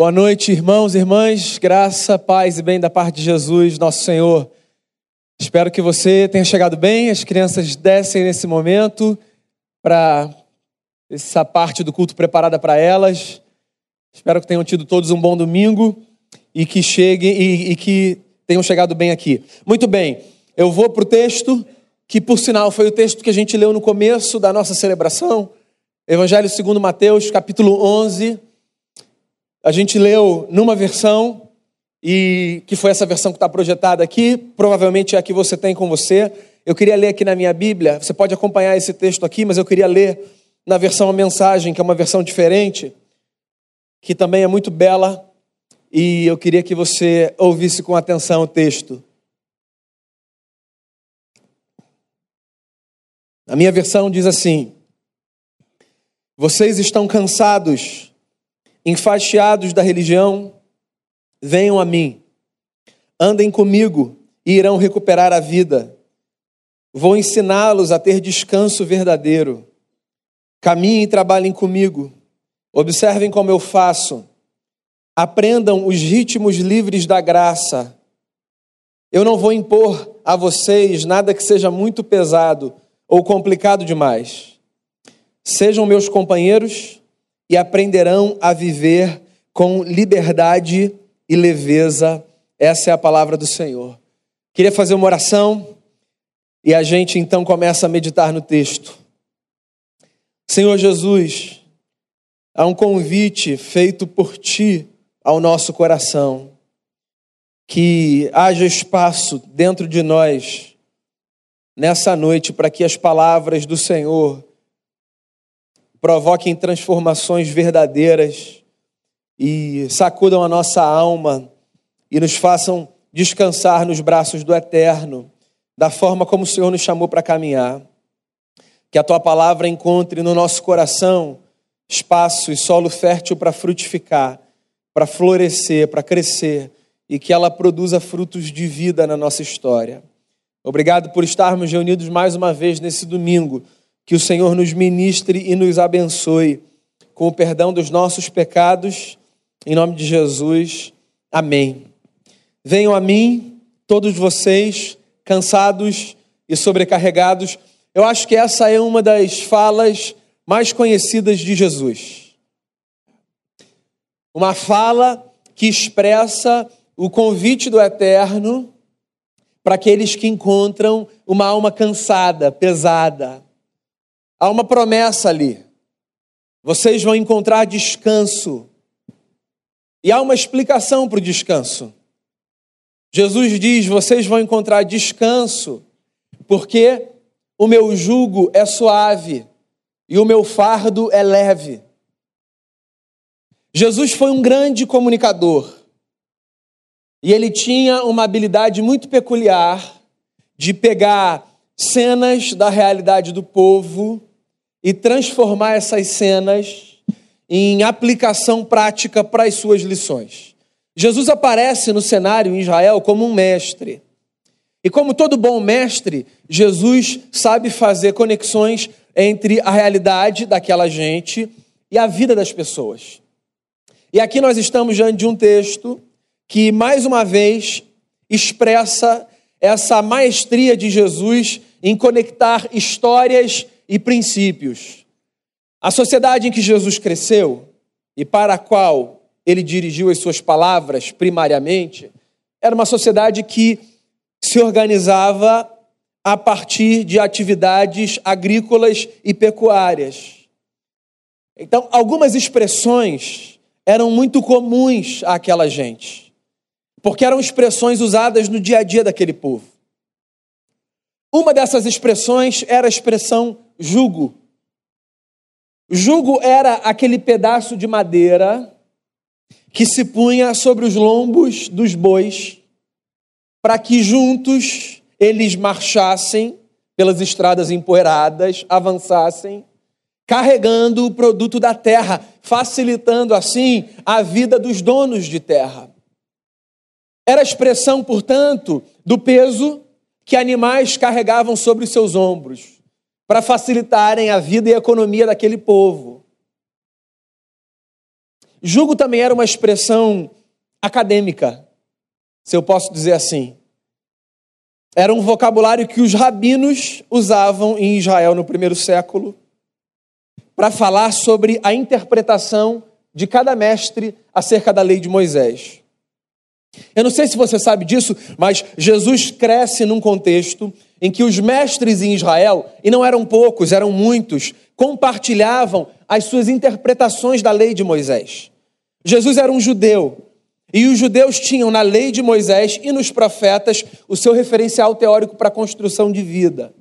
Boa noite, irmãos e irmãs. Graça, paz e bem da parte de Jesus, nosso Senhor. Espero que você tenha chegado bem. As crianças descem nesse momento para essa parte do culto preparada para elas. Espero que tenham tido todos um bom domingo e que cheguem e, e que tenham chegado bem aqui. Muito bem, eu vou para o texto que, por sinal, foi o texto que a gente leu no começo da nossa celebração. Evangelho segundo Mateus, capítulo 11 a gente leu numa versão, e que foi essa versão que está projetada aqui, provavelmente é a que você tem com você. Eu queria ler aqui na minha Bíblia, você pode acompanhar esse texto aqui, mas eu queria ler na versão a mensagem, que é uma versão diferente, que também é muito bela, e eu queria que você ouvisse com atenção o texto. A minha versão diz assim: Vocês estão cansados enfastiados da religião, venham a mim, andem comigo e irão recuperar a vida. Vou ensiná-los a ter descanso verdadeiro. Caminhem e trabalhem comigo. Observem como eu faço. Aprendam os ritmos livres da graça. Eu não vou impor a vocês nada que seja muito pesado ou complicado demais. Sejam meus companheiros e aprenderão a viver com liberdade e leveza. Essa é a palavra do Senhor. Queria fazer uma oração e a gente então começa a meditar no texto. Senhor Jesus, há um convite feito por ti ao nosso coração. Que haja espaço dentro de nós nessa noite para que as palavras do Senhor provoquem transformações verdadeiras e sacudam a nossa alma e nos façam descansar nos braços do Eterno, da forma como o Senhor nos chamou para caminhar. Que a tua palavra encontre no nosso coração espaço e solo fértil para frutificar, para florescer, para crescer e que ela produza frutos de vida na nossa história. Obrigado por estarmos reunidos mais uma vez nesse domingo que o Senhor nos ministre e nos abençoe com o perdão dos nossos pecados, em nome de Jesus. Amém. Venham a mim, todos vocês, cansados e sobrecarregados. Eu acho que essa é uma das falas mais conhecidas de Jesus. Uma fala que expressa o convite do Eterno para aqueles que encontram uma alma cansada, pesada, Há uma promessa ali. Vocês vão encontrar descanso. E há uma explicação para o descanso. Jesus diz: vocês vão encontrar descanso, porque o meu jugo é suave e o meu fardo é leve. Jesus foi um grande comunicador e ele tinha uma habilidade muito peculiar de pegar cenas da realidade do povo e transformar essas cenas em aplicação prática para as suas lições. Jesus aparece no cenário em Israel como um mestre. E como todo bom mestre, Jesus sabe fazer conexões entre a realidade daquela gente e a vida das pessoas. E aqui nós estamos diante de um texto que, mais uma vez, expressa essa maestria de Jesus em conectar histórias e princípios. A sociedade em que Jesus cresceu e para a qual ele dirigiu as suas palavras primariamente era uma sociedade que se organizava a partir de atividades agrícolas e pecuárias. Então, algumas expressões eram muito comuns àquela gente, porque eram expressões usadas no dia a dia daquele povo. Uma dessas expressões era a expressão jugo. Jugo era aquele pedaço de madeira que se punha sobre os lombos dos bois para que juntos eles marchassem pelas estradas empoeiradas, avançassem, carregando o produto da terra, facilitando assim a vida dos donos de terra. Era a expressão, portanto, do peso que animais carregavam sobre os seus ombros para facilitarem a vida e a economia daquele povo. Jugo também era uma expressão acadêmica, se eu posso dizer assim. Era um vocabulário que os rabinos usavam em Israel no primeiro século para falar sobre a interpretação de cada mestre acerca da lei de Moisés. Eu não sei se você sabe disso, mas Jesus cresce num contexto em que os mestres em Israel, e não eram poucos, eram muitos, compartilhavam as suas interpretações da lei de Moisés. Jesus era um judeu, e os judeus tinham na lei de Moisés e nos profetas o seu referencial teórico para a construção de vida.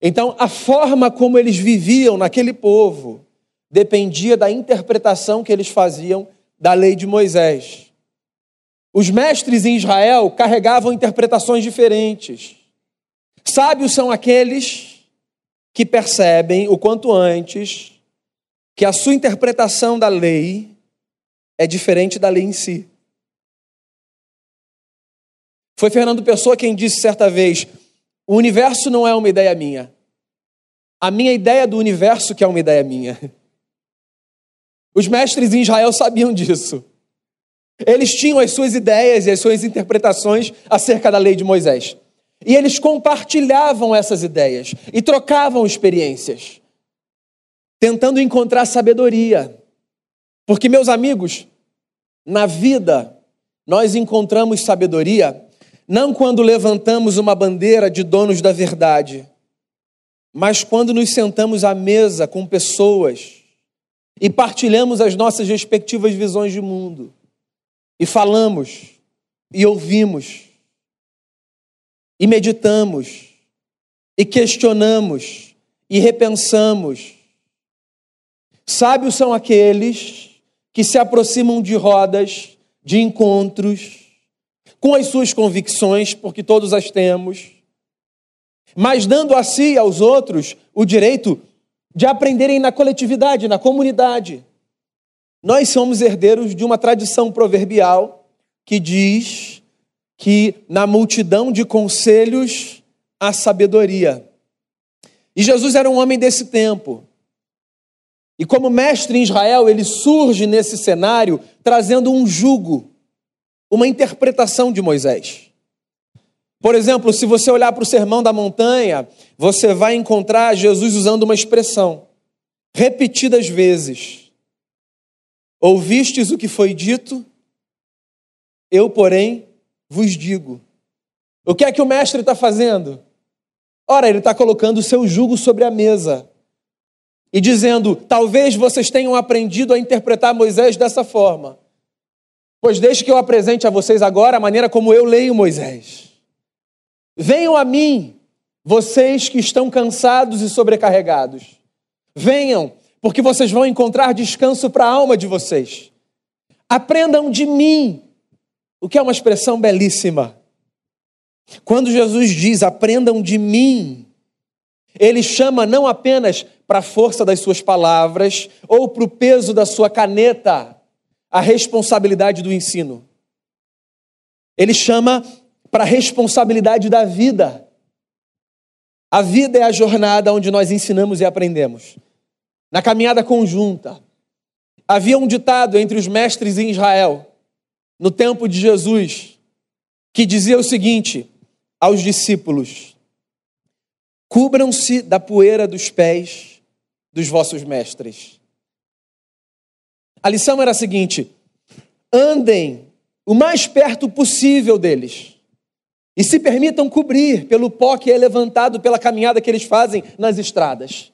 Então, a forma como eles viviam naquele povo dependia da interpretação que eles faziam da lei de Moisés. Os mestres em Israel carregavam interpretações diferentes. Sábios são aqueles que percebem o quanto antes que a sua interpretação da lei é diferente da lei em si. Foi Fernando Pessoa quem disse certa vez: o universo não é uma ideia minha. A minha ideia do universo que é uma ideia minha. Os mestres em Israel sabiam disso. Eles tinham as suas ideias e as suas interpretações acerca da lei de Moisés. E eles compartilhavam essas ideias e trocavam experiências, tentando encontrar sabedoria. Porque, meus amigos, na vida nós encontramos sabedoria não quando levantamos uma bandeira de donos da verdade, mas quando nos sentamos à mesa com pessoas e partilhamos as nossas respectivas visões de mundo, e falamos, e ouvimos, e meditamos, e questionamos, e repensamos. Sábios são aqueles que se aproximam de rodas, de encontros, com as suas convicções, porque todos as temos, mas dando a si e aos outros o direito de aprenderem na coletividade, na comunidade. Nós somos herdeiros de uma tradição proverbial que diz que na multidão de conselhos há sabedoria. E Jesus era um homem desse tempo. E como mestre em Israel, ele surge nesse cenário trazendo um jugo, uma interpretação de Moisés. Por exemplo, se você olhar para o Sermão da Montanha, você vai encontrar Jesus usando uma expressão repetidas vezes. Ouvistes o que foi dito, eu, porém, vos digo. O que é que o mestre está fazendo? Ora, ele está colocando o seu jugo sobre a mesa e dizendo: talvez vocês tenham aprendido a interpretar Moisés dessa forma. Pois deixe que eu apresente a vocês agora a maneira como eu leio Moisés. Venham a mim, vocês que estão cansados e sobrecarregados. Venham, porque vocês vão encontrar descanso para a alma de vocês. Aprendam de mim, o que é uma expressão belíssima. Quando Jesus diz aprendam de mim, ele chama não apenas para a força das suas palavras ou para o peso da sua caneta a responsabilidade do ensino. Ele chama para a responsabilidade da vida. A vida é a jornada onde nós ensinamos e aprendemos. Na caminhada conjunta, havia um ditado entre os mestres em Israel, no tempo de Jesus, que dizia o seguinte aos discípulos: Cubram-se da poeira dos pés dos vossos mestres. A lição era a seguinte: andem o mais perto possível deles e se permitam cobrir pelo pó que é levantado pela caminhada que eles fazem nas estradas.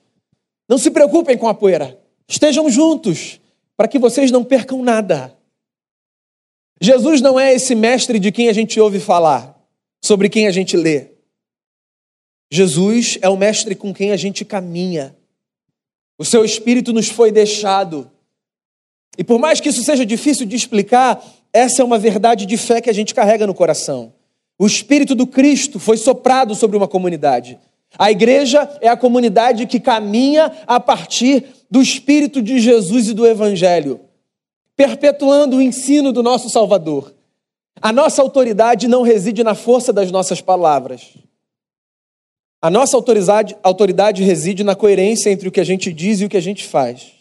Não se preocupem com a poeira, estejam juntos para que vocês não percam nada. Jesus não é esse mestre de quem a gente ouve falar, sobre quem a gente lê. Jesus é o mestre com quem a gente caminha. O seu espírito nos foi deixado. E por mais que isso seja difícil de explicar, essa é uma verdade de fé que a gente carrega no coração. O espírito do Cristo foi soprado sobre uma comunidade. A igreja é a comunidade que caminha a partir do espírito de Jesus e do evangelho, perpetuando o ensino do nosso Salvador. A nossa autoridade não reside na força das nossas palavras, a nossa autoridade, autoridade reside na coerência entre o que a gente diz e o que a gente faz.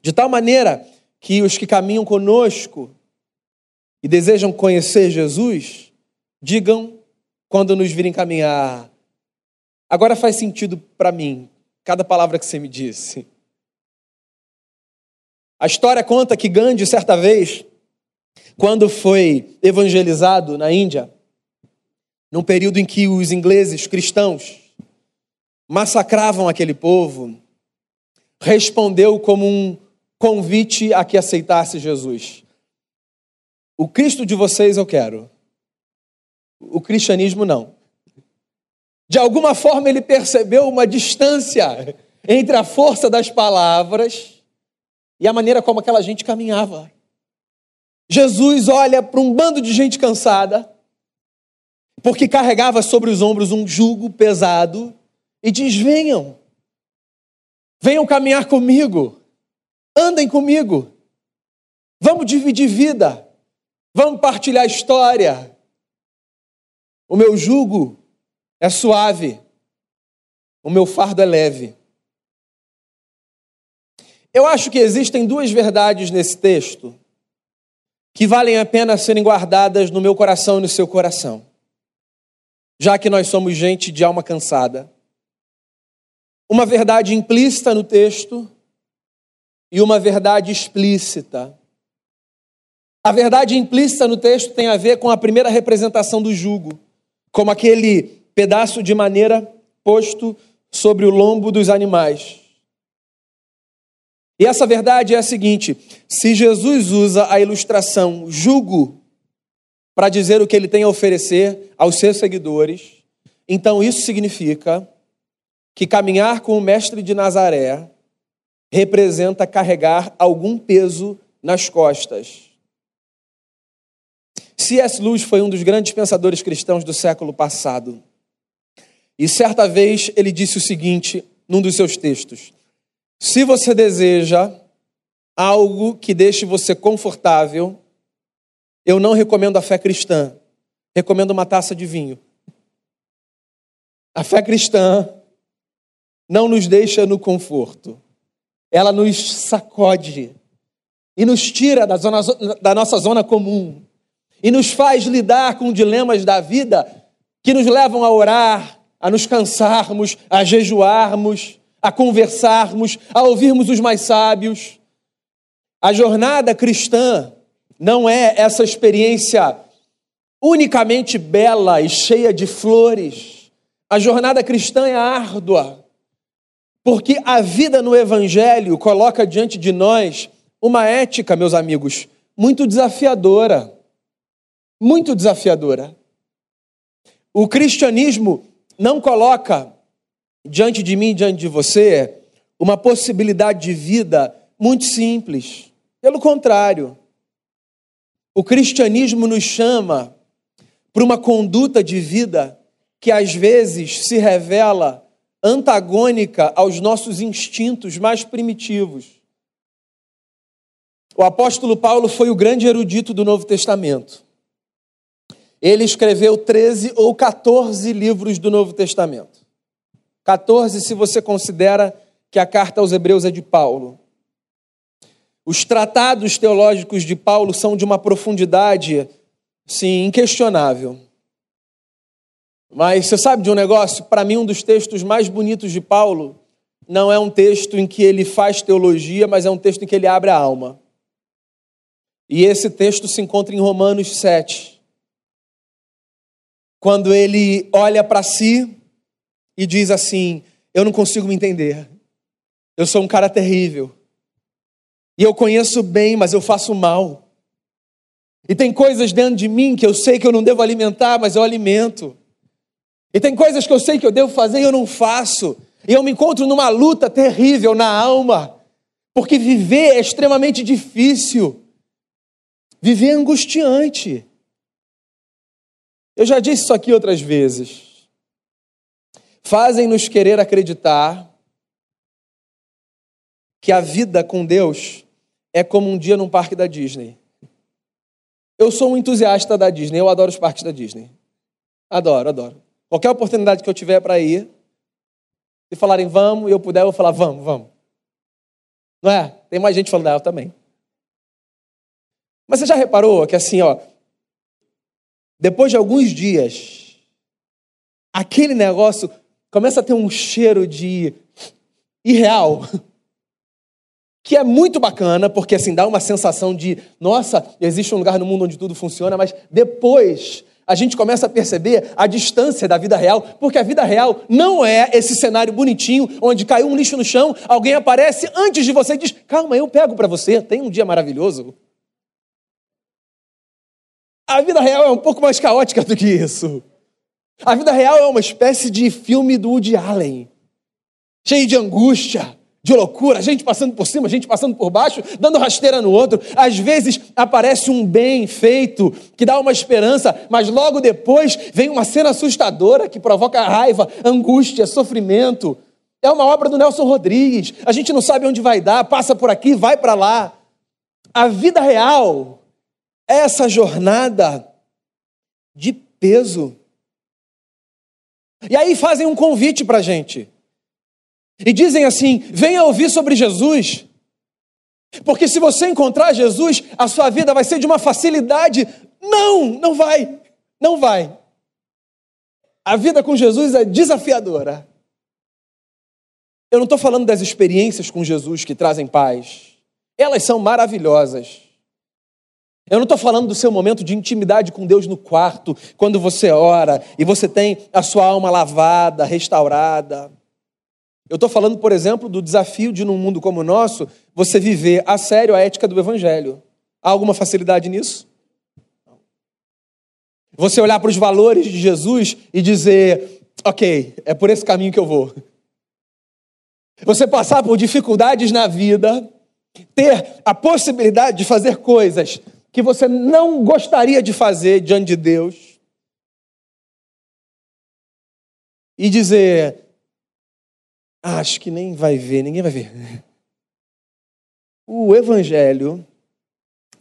De tal maneira que os que caminham conosco e desejam conhecer Jesus, digam quando nos virem caminhar. Agora faz sentido para mim cada palavra que você me disse. A história conta que Gandhi, certa vez, quando foi evangelizado na Índia, num período em que os ingleses cristãos massacravam aquele povo, respondeu como um convite a que aceitasse Jesus. O Cristo de vocês eu quero. O cristianismo não. De alguma forma ele percebeu uma distância entre a força das palavras e a maneira como aquela gente caminhava. Jesus olha para um bando de gente cansada, porque carregava sobre os ombros um jugo pesado, e diz: Venham, venham caminhar comigo, andem comigo, vamos dividir vida. Vamos partilhar história. O meu jugo é suave, o meu fardo é leve. Eu acho que existem duas verdades nesse texto que valem a pena serem guardadas no meu coração e no seu coração, já que nós somos gente de alma cansada. Uma verdade implícita no texto e uma verdade explícita. A verdade implícita no texto tem a ver com a primeira representação do jugo, como aquele pedaço de maneira posto sobre o lombo dos animais. E essa verdade é a seguinte: se Jesus usa a ilustração jugo para dizer o que ele tem a oferecer aos seus seguidores, então isso significa que caminhar com o mestre de Nazaré representa carregar algum peso nas costas. C.S. Lewis foi um dos grandes pensadores cristãos do século passado. E certa vez ele disse o seguinte num dos seus textos: Se você deseja algo que deixe você confortável, eu não recomendo a fé cristã, recomendo uma taça de vinho. A fé cristã não nos deixa no conforto, ela nos sacode e nos tira da, zona, da nossa zona comum e nos faz lidar com dilemas da vida que nos levam a orar, a nos cansarmos, a jejuarmos, a conversarmos, a ouvirmos os mais sábios. A jornada cristã não é essa experiência unicamente bela e cheia de flores. A jornada cristã é árdua, porque a vida no Evangelho coloca diante de nós uma ética, meus amigos, muito desafiadora muito desafiadora. O cristianismo não coloca diante de mim, diante de você, uma possibilidade de vida muito simples. Pelo contrário, o cristianismo nos chama para uma conduta de vida que às vezes se revela antagônica aos nossos instintos mais primitivos. O apóstolo Paulo foi o grande erudito do Novo Testamento. Ele escreveu 13 ou 14 livros do Novo Testamento. 14, se você considera que a carta aos Hebreus é de Paulo. Os tratados teológicos de Paulo são de uma profundidade, sim, inquestionável. Mas você sabe de um negócio? Para mim, um dos textos mais bonitos de Paulo não é um texto em que ele faz teologia, mas é um texto em que ele abre a alma. E esse texto se encontra em Romanos 7 quando ele olha para si e diz assim: Eu não consigo me entender. Eu sou um cara terrível. E eu conheço bem, mas eu faço mal. E tem coisas dentro de mim que eu sei que eu não devo alimentar, mas eu alimento. E tem coisas que eu sei que eu devo fazer e eu não faço. E eu me encontro numa luta terrível na alma. Porque viver é extremamente difícil. Viver é angustiante. Eu já disse isso aqui outras vezes. Fazem-nos querer acreditar que a vida com Deus é como um dia num parque da Disney. Eu sou um entusiasta da Disney, eu adoro os parques da Disney. Adoro, adoro. Qualquer oportunidade que eu tiver para ir, se falarem vamos e eu puder, eu vou falar vamos, vamos. Não é? Tem mais gente falando, ah, eu também. Mas você já reparou que assim, ó, depois de alguns dias, aquele negócio começa a ter um cheiro de irreal, que é muito bacana, porque assim dá uma sensação de, nossa, existe um lugar no mundo onde tudo funciona, mas depois a gente começa a perceber a distância da vida real, porque a vida real não é esse cenário bonitinho onde caiu um lixo no chão, alguém aparece antes de você e diz: "Calma, eu pego para você, tem um dia maravilhoso". A vida real é um pouco mais caótica do que isso. A vida real é uma espécie de filme do Woody Allen, cheio de angústia, de loucura, gente passando por cima, gente passando por baixo, dando rasteira no outro. Às vezes aparece um bem feito que dá uma esperança, mas logo depois vem uma cena assustadora que provoca raiva, angústia, sofrimento. É uma obra do Nelson Rodrigues. A gente não sabe onde vai dar, passa por aqui, vai para lá. A vida real é essa jornada de peso. E aí fazem um convite para a gente. E dizem assim: venha ouvir sobre Jesus. Porque se você encontrar Jesus, a sua vida vai ser de uma facilidade. Não, não vai. Não vai. A vida com Jesus é desafiadora. Eu não estou falando das experiências com Jesus que trazem paz. Elas são maravilhosas. Eu não estou falando do seu momento de intimidade com Deus no quarto, quando você ora e você tem a sua alma lavada, restaurada. Eu estou falando, por exemplo, do desafio de, num mundo como o nosso, você viver a sério a ética do Evangelho. Há alguma facilidade nisso? Você olhar para os valores de Jesus e dizer: ok, é por esse caminho que eu vou. Você passar por dificuldades na vida, ter a possibilidade de fazer coisas que você não gostaria de fazer diante de Deus, e dizer: ah, acho que nem vai ver, ninguém vai ver. O evangelho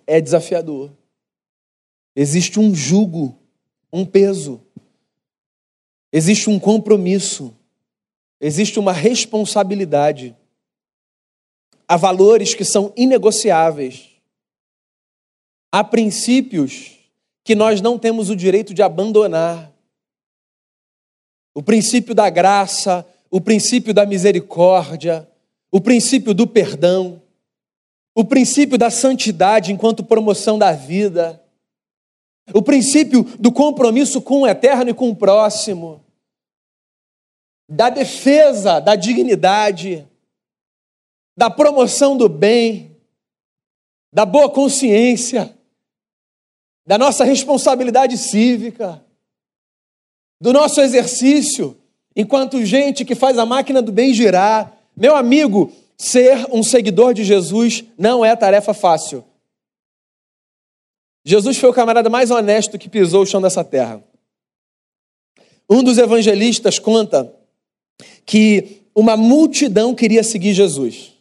é desafiador. Existe um jugo, um peso. Existe um compromisso. Existe uma responsabilidade. Há valores que são inegociáveis. Há princípios que nós não temos o direito de abandonar. O princípio da graça, o princípio da misericórdia, o princípio do perdão, o princípio da santidade enquanto promoção da vida, o princípio do compromisso com o eterno e com o próximo, da defesa da dignidade, da promoção do bem, da boa consciência, da nossa responsabilidade cívica, do nosso exercício enquanto gente que faz a máquina do bem girar. Meu amigo, ser um seguidor de Jesus não é tarefa fácil. Jesus foi o camarada mais honesto que pisou o chão dessa terra. Um dos evangelistas conta que uma multidão queria seguir Jesus.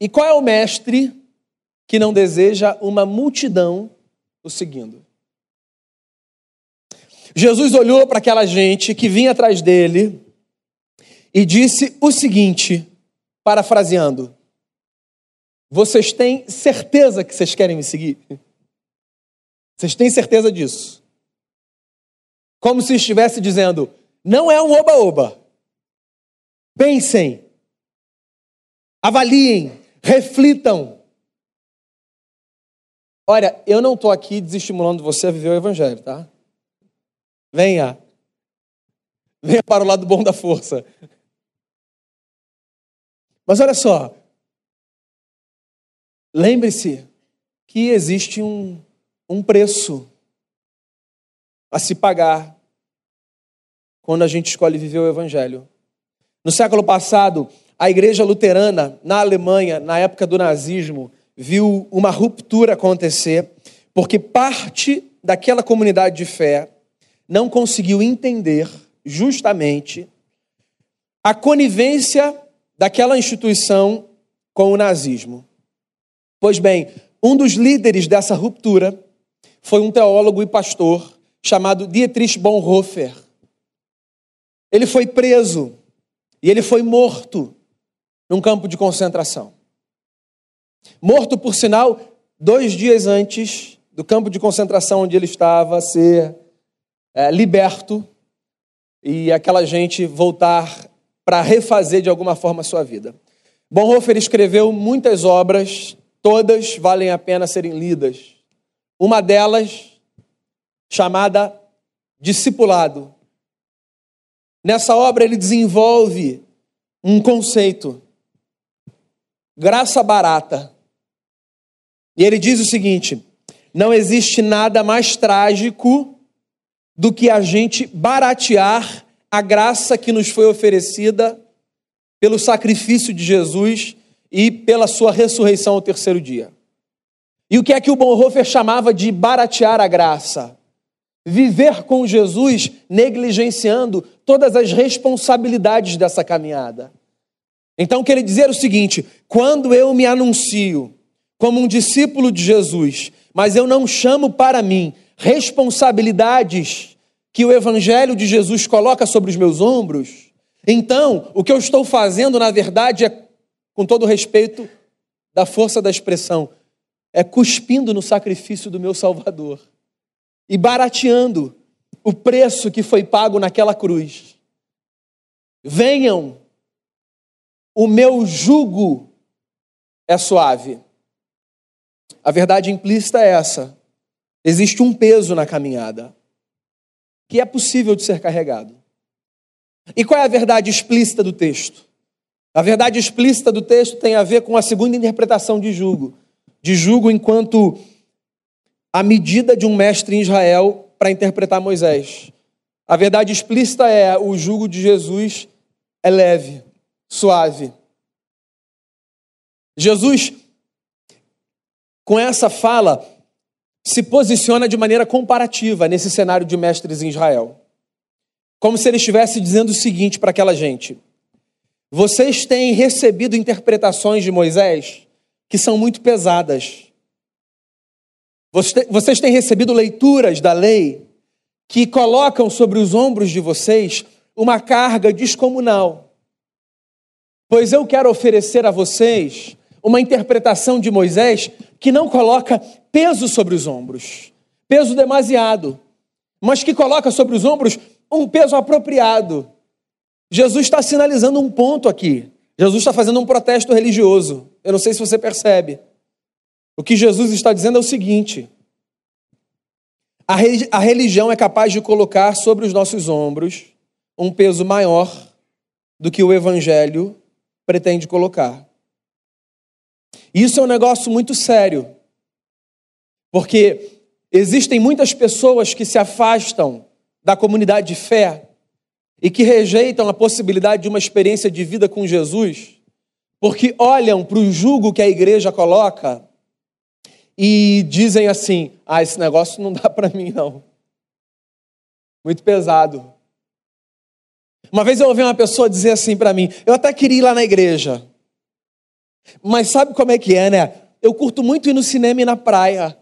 E qual é o mestre que não deseja uma multidão o seguindo? Jesus olhou para aquela gente que vinha atrás dele e disse o seguinte, parafraseando: Vocês têm certeza que vocês querem me seguir? Vocês têm certeza disso? Como se estivesse dizendo: Não é um oba-oba. Pensem, avaliem, reflitam. Olha, eu não estou aqui desestimulando você a viver o Evangelho, tá? Venha. Venha para o lado bom da força. Mas olha só. Lembre-se que existe um, um preço a se pagar quando a gente escolhe viver o Evangelho. No século passado, a igreja luterana na Alemanha, na época do nazismo, viu uma ruptura acontecer, porque parte daquela comunidade de fé não conseguiu entender justamente a conivência daquela instituição com o nazismo. Pois bem, um dos líderes dessa ruptura foi um teólogo e pastor chamado Dietrich Bonhoeffer. Ele foi preso e ele foi morto num campo de concentração. Morto, por sinal, dois dias antes do campo de concentração onde ele estava ser é, liberto e aquela gente voltar para refazer de alguma forma a sua vida. Bonhoeffer escreveu muitas obras, todas valem a pena serem lidas. Uma delas, chamada Discipulado. Nessa obra ele desenvolve um conceito, graça barata. E ele diz o seguinte: não existe nada mais trágico do que a gente baratear a graça que nos foi oferecida pelo sacrifício de Jesus e pela sua ressurreição ao terceiro dia. E o que é que o Bonhoeffer chamava de baratear a graça? Viver com Jesus negligenciando todas as responsabilidades dessa caminhada. Então, queria dizer o seguinte: quando eu me anuncio como um discípulo de Jesus, mas eu não chamo para mim responsabilidades que o Evangelho de Jesus coloca sobre os meus ombros, então o que eu estou fazendo, na verdade, é, com todo respeito da força da expressão, é cuspindo no sacrifício do meu Salvador e barateando o preço que foi pago naquela cruz. Venham, o meu jugo é suave. A verdade implícita é essa: existe um peso na caminhada que é possível de ser carregado. E qual é a verdade explícita do texto? A verdade explícita do texto tem a ver com a segunda interpretação de jugo. De jugo enquanto a medida de um mestre em Israel para interpretar Moisés. A verdade explícita é o jugo de Jesus é leve, suave. Jesus, com essa fala, se posiciona de maneira comparativa nesse cenário de mestres em Israel. Como se ele estivesse dizendo o seguinte para aquela gente: Vocês têm recebido interpretações de Moisés que são muito pesadas. Vocês têm recebido leituras da lei que colocam sobre os ombros de vocês uma carga descomunal. Pois eu quero oferecer a vocês uma interpretação de Moisés que não coloca peso sobre os ombros, peso demasiado, mas que coloca sobre os ombros um peso apropriado. Jesus está sinalizando um ponto aqui. Jesus está fazendo um protesto religioso. Eu não sei se você percebe. O que Jesus está dizendo é o seguinte: a religião é capaz de colocar sobre os nossos ombros um peso maior do que o evangelho pretende colocar. Isso é um negócio muito sério, porque existem muitas pessoas que se afastam da comunidade de fé e que rejeitam a possibilidade de uma experiência de vida com Jesus, porque olham para o jugo que a igreja coloca e dizem assim: ah, esse negócio não dá para mim, não. Muito pesado. Uma vez eu ouvi uma pessoa dizer assim para mim: eu até queria ir lá na igreja, mas sabe como é que é, né? Eu curto muito ir no cinema e na praia.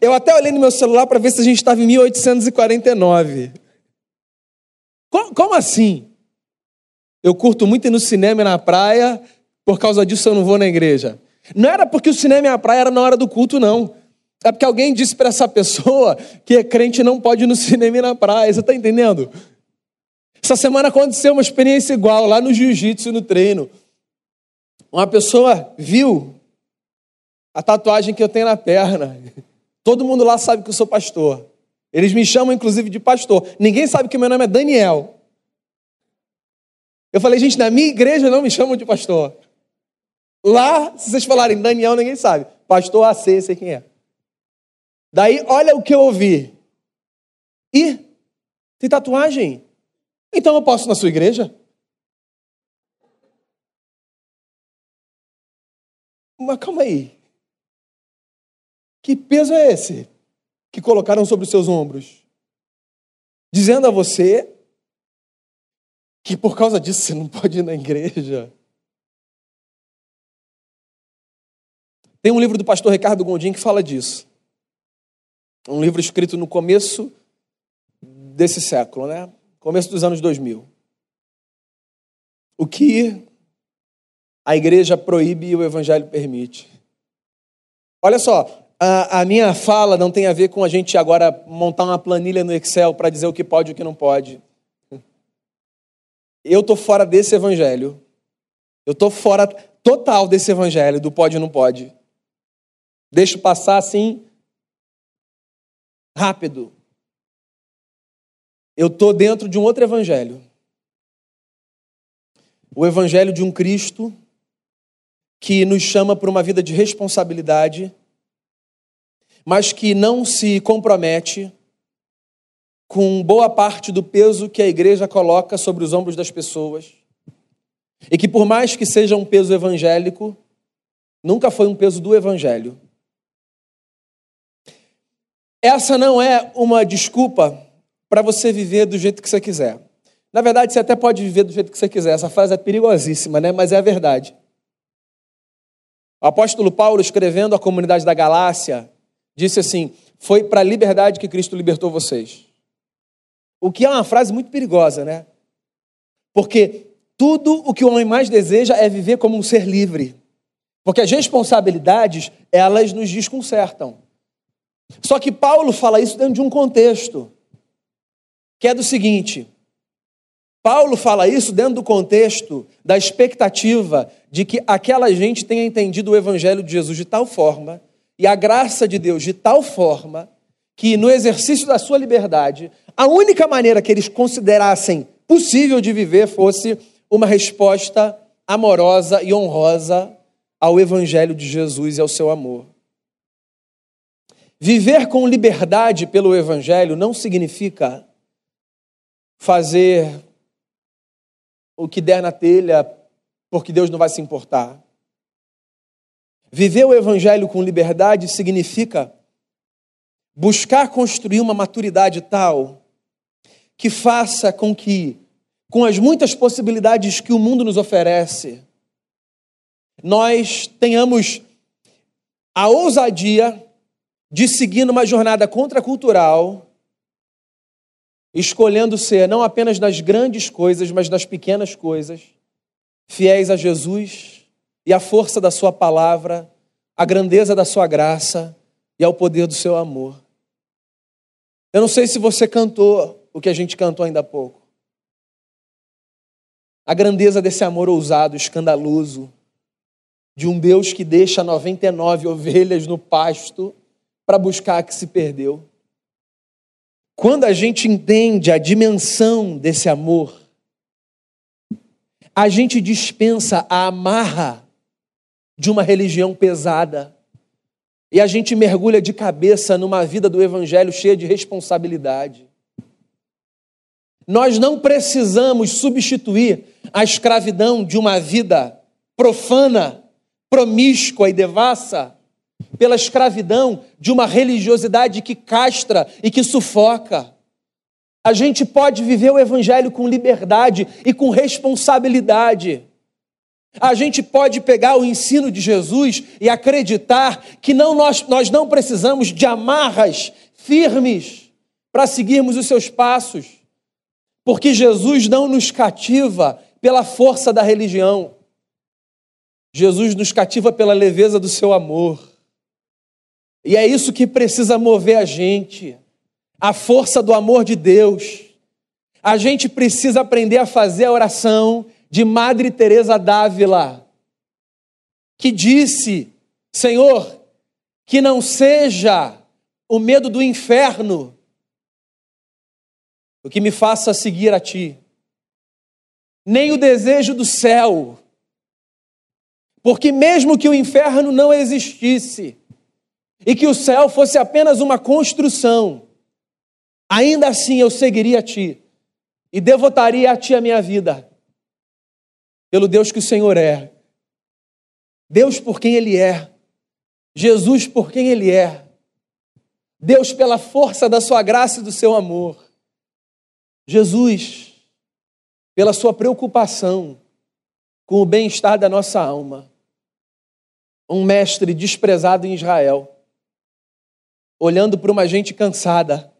Eu até olhei no meu celular para ver se a gente estava em 1849. Como, como, assim? Eu curto muito ir no cinema e na praia, por causa disso eu não vou na igreja. Não era porque o cinema e a praia era na hora do culto, não. É porque alguém disse para essa pessoa que é crente não pode ir no cinema e na praia. Você está entendendo? Essa semana aconteceu uma experiência igual lá no jiu-jitsu, no treino. Uma pessoa viu a tatuagem que eu tenho na perna. Todo mundo lá sabe que eu sou pastor. Eles me chamam, inclusive, de pastor. Ninguém sabe que meu nome é Daniel. Eu falei, gente, na minha igreja não me chamam de pastor. Lá, se vocês falarem Daniel, ninguém sabe. Pastor AC, sei quem é. Daí, olha o que eu ouvi. Ih, tem tatuagem? Então eu posso ir na sua igreja? Mas calma aí. Que peso é esse que colocaram sobre os seus ombros? Dizendo a você que por causa disso você não pode ir na igreja. Tem um livro do pastor Ricardo Gondim que fala disso. Um livro escrito no começo desse século, né? começo dos anos 2000. O que a igreja proíbe e o evangelho permite. Olha só, a, a, minha fala não tem a ver com a gente agora montar uma planilha no Excel para dizer o que pode e o que não pode. Eu estou fora desse evangelho. Eu estou fora total desse evangelho, do pode e não pode. Deixo passar assim, rápido. Eu estou dentro de um outro evangelho. O evangelho de um Cristo que nos chama para uma vida de responsabilidade, mas que não se compromete com boa parte do peso que a igreja coloca sobre os ombros das pessoas. E que, por mais que seja um peso evangélico, nunca foi um peso do evangelho. Essa não é uma desculpa para você viver do jeito que você quiser. Na verdade, você até pode viver do jeito que você quiser. Essa frase é perigosíssima, né? Mas é a verdade. O apóstolo Paulo, escrevendo à comunidade da Galácia, disse assim: Foi para a liberdade que Cristo libertou vocês. O que é uma frase muito perigosa, né? Porque tudo o que o homem mais deseja é viver como um ser livre. Porque as responsabilidades, elas nos desconcertam. Só que Paulo fala isso dentro de um contexto, que é do seguinte: Paulo fala isso dentro do contexto da expectativa de que aquela gente tenha entendido o evangelho de Jesus de tal forma e a graça de Deus de tal forma que no exercício da sua liberdade, a única maneira que eles considerassem possível de viver fosse uma resposta amorosa e honrosa ao evangelho de Jesus e ao seu amor. Viver com liberdade pelo Evangelho não significa fazer o que der na telha, porque Deus não vai se importar. Viver o Evangelho com liberdade significa buscar construir uma maturidade tal que faça com que, com as muitas possibilidades que o mundo nos oferece, nós tenhamos a ousadia de seguir numa jornada contracultural, escolhendo ser não apenas nas grandes coisas, mas nas pequenas coisas, fiéis a Jesus e à força da Sua palavra, à grandeza da Sua graça e ao poder do seu amor. Eu não sei se você cantou o que a gente cantou ainda há pouco. A grandeza desse amor ousado, escandaloso, de um Deus que deixa 99 ovelhas no pasto para buscar a que se perdeu. Quando a gente entende a dimensão desse amor, a gente dispensa a amarra de uma religião pesada e a gente mergulha de cabeça numa vida do evangelho cheia de responsabilidade. Nós não precisamos substituir a escravidão de uma vida profana, promíscua e devassa pela escravidão de uma religiosidade que castra e que sufoca. A gente pode viver o Evangelho com liberdade e com responsabilidade. A gente pode pegar o ensino de Jesus e acreditar que não nós, nós não precisamos de amarras firmes para seguirmos os seus passos, porque Jesus não nos cativa pela força da religião, Jesus nos cativa pela leveza do seu amor. E é isso que precisa mover a gente, a força do amor de Deus. A gente precisa aprender a fazer a oração de Madre Teresa d'Ávila, que disse: Senhor, que não seja o medo do inferno o que me faça seguir a ti, nem o desejo do céu, porque mesmo que o inferno não existisse, e que o céu fosse apenas uma construção, ainda assim eu seguiria a Ti e devotaria a Ti a minha vida, pelo Deus que o Senhor é, Deus por quem Ele é, Jesus por quem Ele é, Deus pela força da Sua graça e do Seu amor, Jesus pela Sua preocupação com o bem-estar da nossa alma, um mestre desprezado em Israel olhando para uma gente cansada,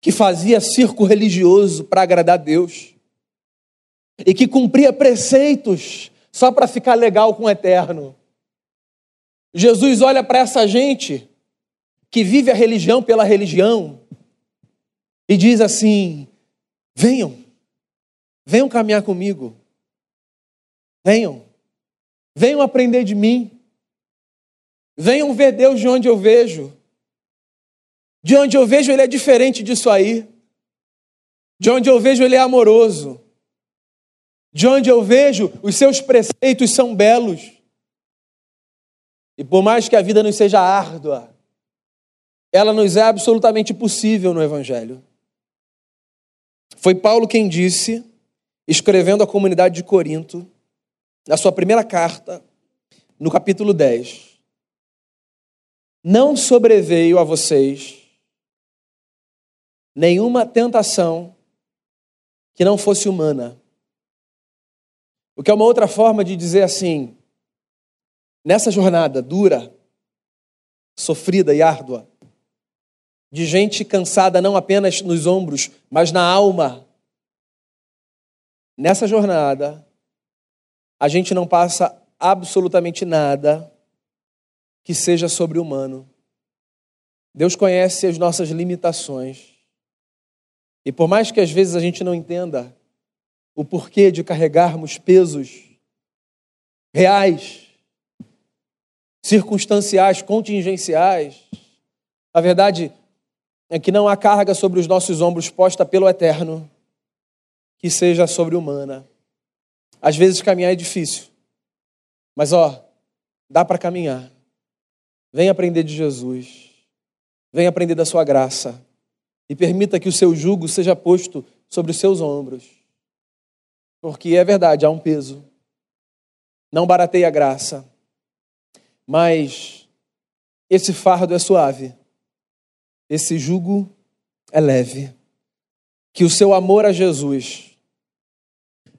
que fazia circo religioso para agradar Deus, e que cumpria preceitos só para ficar legal com o eterno. Jesus olha para essa gente que vive a religião pela religião e diz assim: venham, venham caminhar comigo, venham, venham aprender de mim, venham ver Deus de onde eu vejo. De onde eu vejo, Ele é diferente disso aí. De onde eu vejo, Ele é amoroso. De onde eu vejo, os seus preceitos são belos. E por mais que a vida nos seja árdua, ela nos é absolutamente possível no Evangelho. Foi Paulo quem disse, escrevendo à comunidade de Corinto, na sua primeira carta, no capítulo 10. Não sobreveio a vocês nenhuma tentação que não fosse humana. O que é uma outra forma de dizer assim: nessa jornada dura, sofrida e árdua, de gente cansada não apenas nos ombros, mas na alma, nessa jornada, a gente não passa absolutamente nada que seja sobre-humano. Deus conhece as nossas limitações. E por mais que às vezes a gente não entenda o porquê de carregarmos pesos reais, circunstanciais, contingenciais, a verdade é que não há carga sobre os nossos ombros posta pelo eterno que seja sobre-humana. Às vezes caminhar é difícil, mas ó, dá para caminhar. Vem aprender de Jesus, vem aprender da sua graça e permita que o seu jugo seja posto sobre os seus ombros. Porque é verdade, há um peso. Não barateie a graça, mas esse fardo é suave, esse jugo é leve. Que o seu amor a Jesus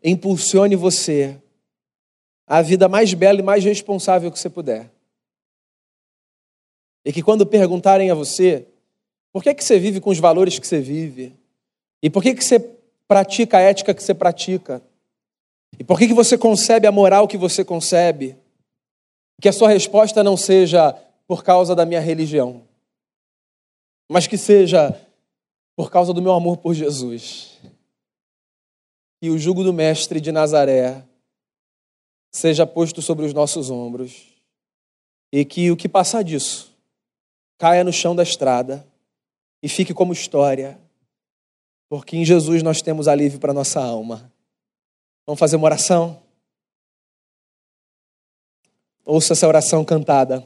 impulsione você à vida mais bela e mais responsável que você puder. E que quando perguntarem a você por que, que você vive com os valores que você vive? E por que, que você pratica a ética que você pratica? E por que, que você concebe a moral que você concebe? Que a sua resposta não seja por causa da minha religião, mas que seja por causa do meu amor por Jesus. E o jugo do Mestre de Nazaré seja posto sobre os nossos ombros. E que o que passar disso caia no chão da estrada e fique como história, porque em Jesus nós temos alívio para nossa alma. Vamos fazer uma oração? Ouça essa oração cantada.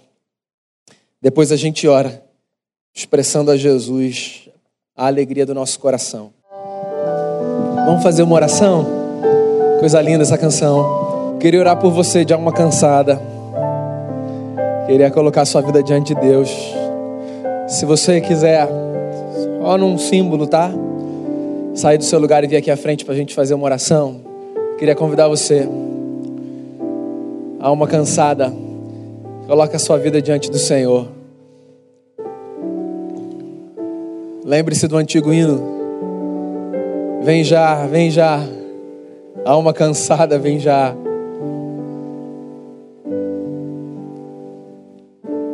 Depois a gente ora, expressando a Jesus a alegria do nosso coração. Vamos fazer uma oração? Coisa linda essa canção. Queria orar por você de alma cansada. Queria colocar sua vida diante de Deus. Se você quiser Ó, num símbolo, tá? Sair do seu lugar e vir aqui à frente para a gente fazer uma oração. Queria convidar você. Alma cansada, coloca a sua vida diante do Senhor. Lembre-se do antigo hino. Vem já, vem já. Alma cansada, vem já.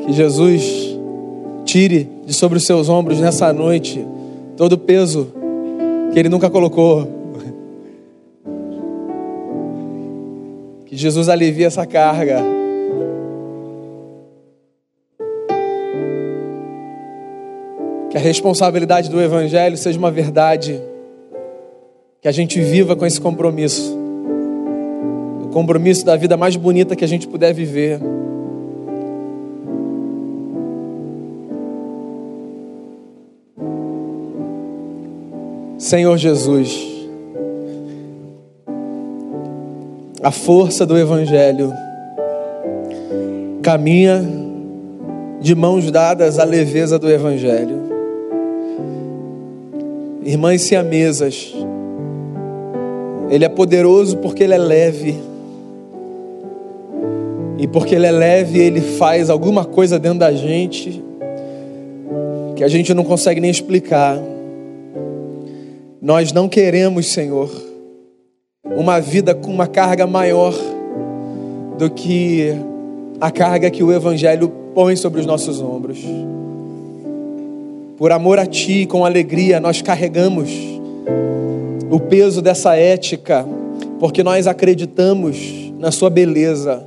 Que Jesus Tire de sobre os seus ombros nessa noite todo o peso que Ele nunca colocou. Que Jesus alivie essa carga. Que a responsabilidade do Evangelho seja uma verdade. Que a gente viva com esse compromisso. O compromisso da vida mais bonita que a gente puder viver. Senhor Jesus, a força do Evangelho caminha de mãos dadas à leveza do Evangelho. Irmãs siamesas, Ele é poderoso porque Ele é leve. E porque Ele é leve, Ele faz alguma coisa dentro da gente que a gente não consegue nem explicar. Nós não queremos, Senhor, uma vida com uma carga maior do que a carga que o Evangelho põe sobre os nossos ombros. Por amor a Ti, com alegria, nós carregamos o peso dessa ética, porque nós acreditamos na Sua beleza,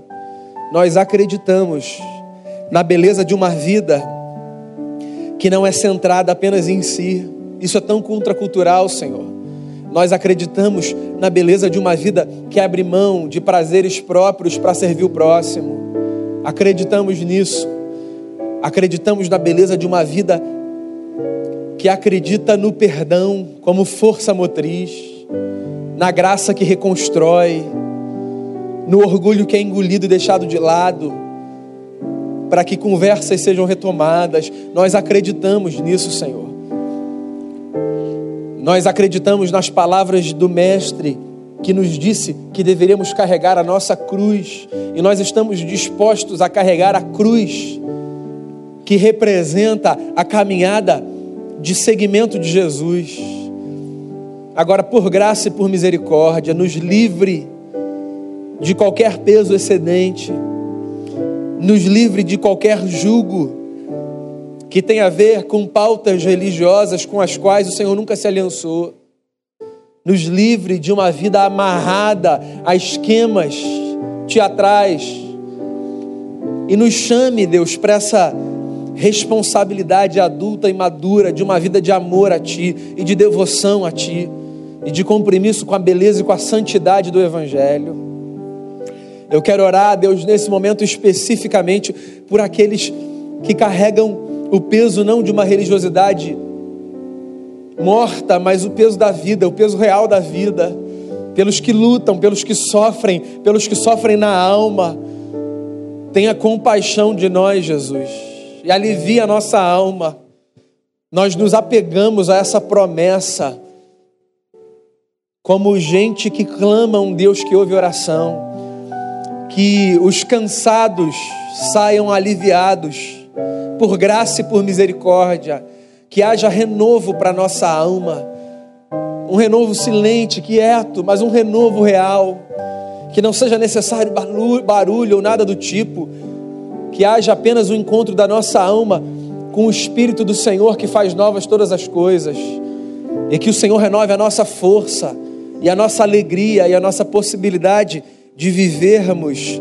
nós acreditamos na beleza de uma vida que não é centrada apenas em si. Isso é tão contracultural, Senhor. Nós acreditamos na beleza de uma vida que abre mão de prazeres próprios para servir o próximo. Acreditamos nisso. Acreditamos na beleza de uma vida que acredita no perdão como força motriz, na graça que reconstrói, no orgulho que é engolido e deixado de lado, para que conversas sejam retomadas. Nós acreditamos nisso, Senhor. Nós acreditamos nas palavras do Mestre que nos disse que deveríamos carregar a nossa cruz, e nós estamos dispostos a carregar a cruz que representa a caminhada de seguimento de Jesus. Agora, por graça e por misericórdia, nos livre de qualquer peso excedente, nos livre de qualquer jugo que tenha a ver com pautas religiosas com as quais o Senhor nunca se aliançou. Nos livre de uma vida amarrada a esquemas teatrais. E nos chame, Deus, para essa responsabilidade adulta e madura de uma vida de amor a Ti e de devoção a Ti e de compromisso com a beleza e com a santidade do Evangelho. Eu quero orar, Deus, nesse momento especificamente por aqueles que carregam o peso não de uma religiosidade morta, mas o peso da vida, o peso real da vida, pelos que lutam, pelos que sofrem, pelos que sofrem na alma. Tenha compaixão de nós, Jesus e alivia a nossa alma. Nós nos apegamos a essa promessa como gente que clama um Deus que ouve oração, que os cansados saiam aliviados por graça e por misericórdia, que haja renovo para nossa alma, um renovo silente, quieto, mas um renovo real, que não seja necessário barulho ou nada do tipo, que haja apenas o um encontro da nossa alma com o Espírito do Senhor que faz novas todas as coisas, e que o Senhor renove a nossa força, e a nossa alegria, e a nossa possibilidade de vivermos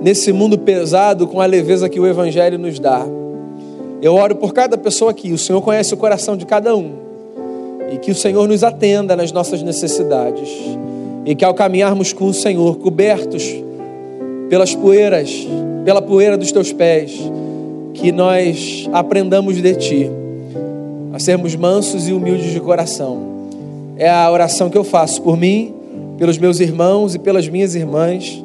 nesse mundo pesado com a leveza que o Evangelho nos dá. Eu oro por cada pessoa aqui, o Senhor conhece o coração de cada um, e que o Senhor nos atenda nas nossas necessidades, e que ao caminharmos com o Senhor, cobertos pelas poeiras, pela poeira dos teus pés, que nós aprendamos de ti, a sermos mansos e humildes de coração. É a oração que eu faço por mim, pelos meus irmãos e pelas minhas irmãs,